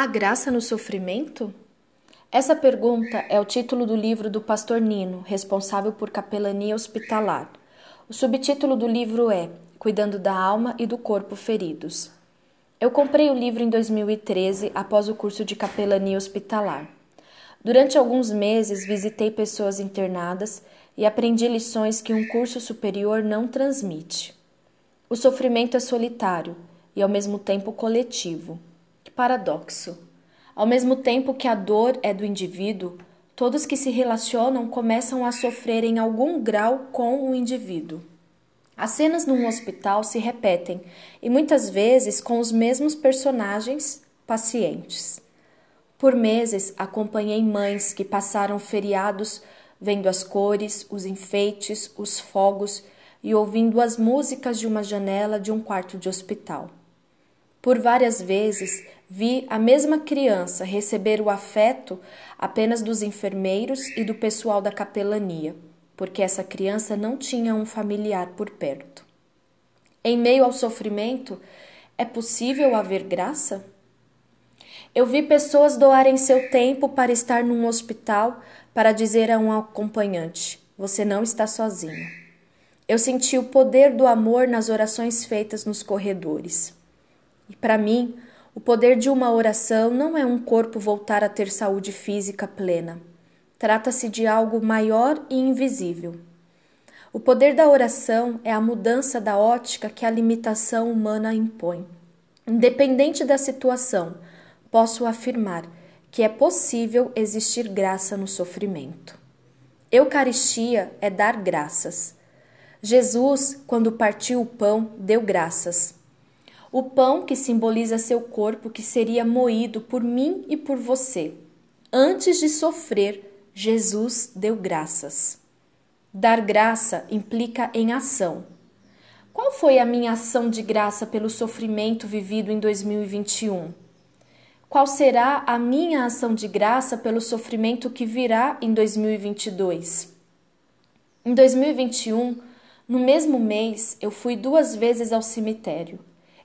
Há graça no sofrimento? Essa pergunta é o título do livro do pastor Nino, responsável por capelania hospitalar. O subtítulo do livro é Cuidando da Alma e do Corpo Feridos. Eu comprei o livro em 2013 após o curso de capelania hospitalar. Durante alguns meses visitei pessoas internadas e aprendi lições que um curso superior não transmite. O sofrimento é solitário e ao mesmo tempo coletivo. Paradoxo! Ao mesmo tempo que a dor é do indivíduo, todos que se relacionam começam a sofrer em algum grau com o indivíduo. As cenas num hospital se repetem e muitas vezes com os mesmos personagens pacientes. Por meses acompanhei mães que passaram feriados vendo as cores, os enfeites, os fogos e ouvindo as músicas de uma janela de um quarto de hospital. Por várias vezes vi a mesma criança receber o afeto apenas dos enfermeiros e do pessoal da capelania, porque essa criança não tinha um familiar por perto. Em meio ao sofrimento, é possível haver graça? Eu vi pessoas doarem seu tempo para estar num hospital para dizer a um acompanhante: Você não está sozinho. Eu senti o poder do amor nas orações feitas nos corredores. E para mim, o poder de uma oração não é um corpo voltar a ter saúde física plena. Trata-se de algo maior e invisível. O poder da oração é a mudança da ótica que a limitação humana impõe. Independente da situação, posso afirmar que é possível existir graça no sofrimento. Eucaristia é dar graças. Jesus, quando partiu o pão, deu graças. O pão que simboliza seu corpo que seria moído por mim e por você. Antes de sofrer, Jesus deu graças. Dar graça implica em ação. Qual foi a minha ação de graça pelo sofrimento vivido em 2021? Qual será a minha ação de graça pelo sofrimento que virá em 2022? Em 2021, no mesmo mês, eu fui duas vezes ao cemitério.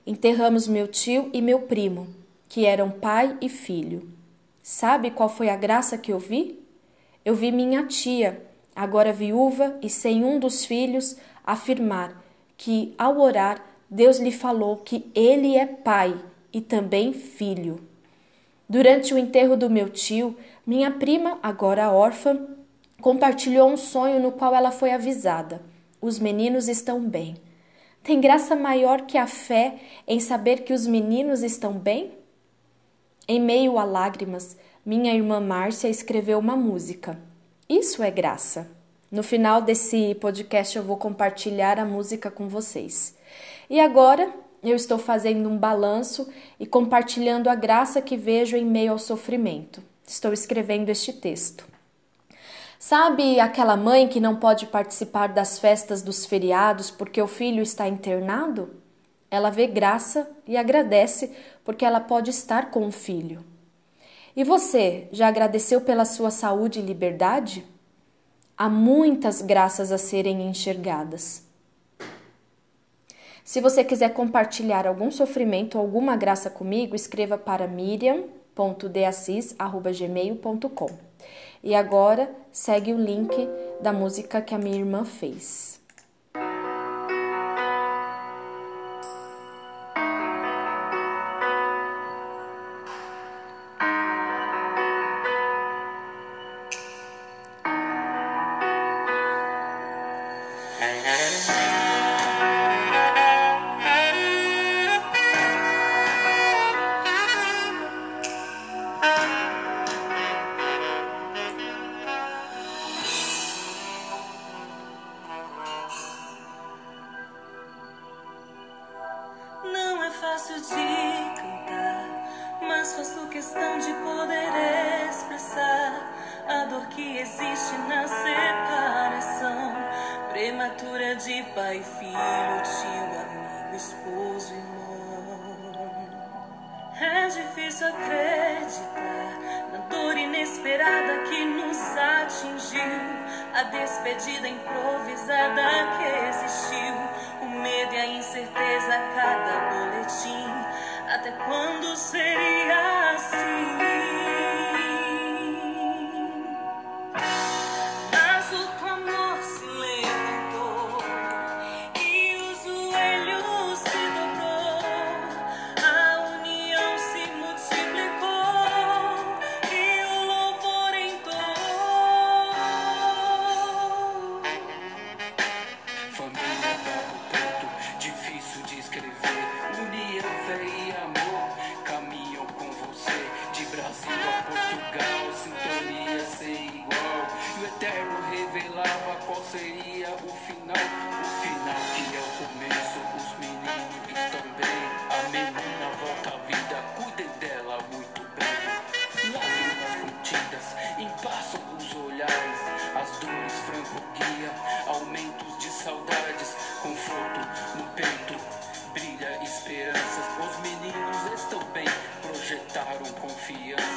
Enterramos meu tio e meu primo, que eram pai e filho. Sabe qual foi a graça que eu vi? Eu vi minha tia, agora viúva e sem um dos filhos, afirmar que, ao orar, Deus lhe falou que ele é pai e também filho. Durante o enterro do meu tio, minha prima, agora órfã, compartilhou um sonho no qual ela foi avisada: os meninos estão bem. Tem graça maior que a fé em saber que os meninos estão bem? Em meio a lágrimas, minha irmã Márcia escreveu uma música. Isso é graça. No final desse podcast eu vou compartilhar a música com vocês. E agora eu estou fazendo um balanço e compartilhando a graça que vejo em meio ao sofrimento. Estou escrevendo este texto. Sabe aquela mãe que não pode participar das festas dos feriados porque o filho está internado? Ela vê graça e agradece porque ela pode estar com o filho. E você já agradeceu pela sua saúde e liberdade? Há muitas graças a serem enxergadas. Se você quiser compartilhar algum sofrimento ou alguma graça comigo, escreva para miriam.deassis.gmail.com. E agora segue o link da música que a minha irmã fez. Questão de poder expressar a dor que existe na separação. Prematura de pai, filho, tio, amigo, esposo, irmão. É difícil acreditar na dor inesperada que nos atingiu, a despedida improvisada que existiu, passaram confiança.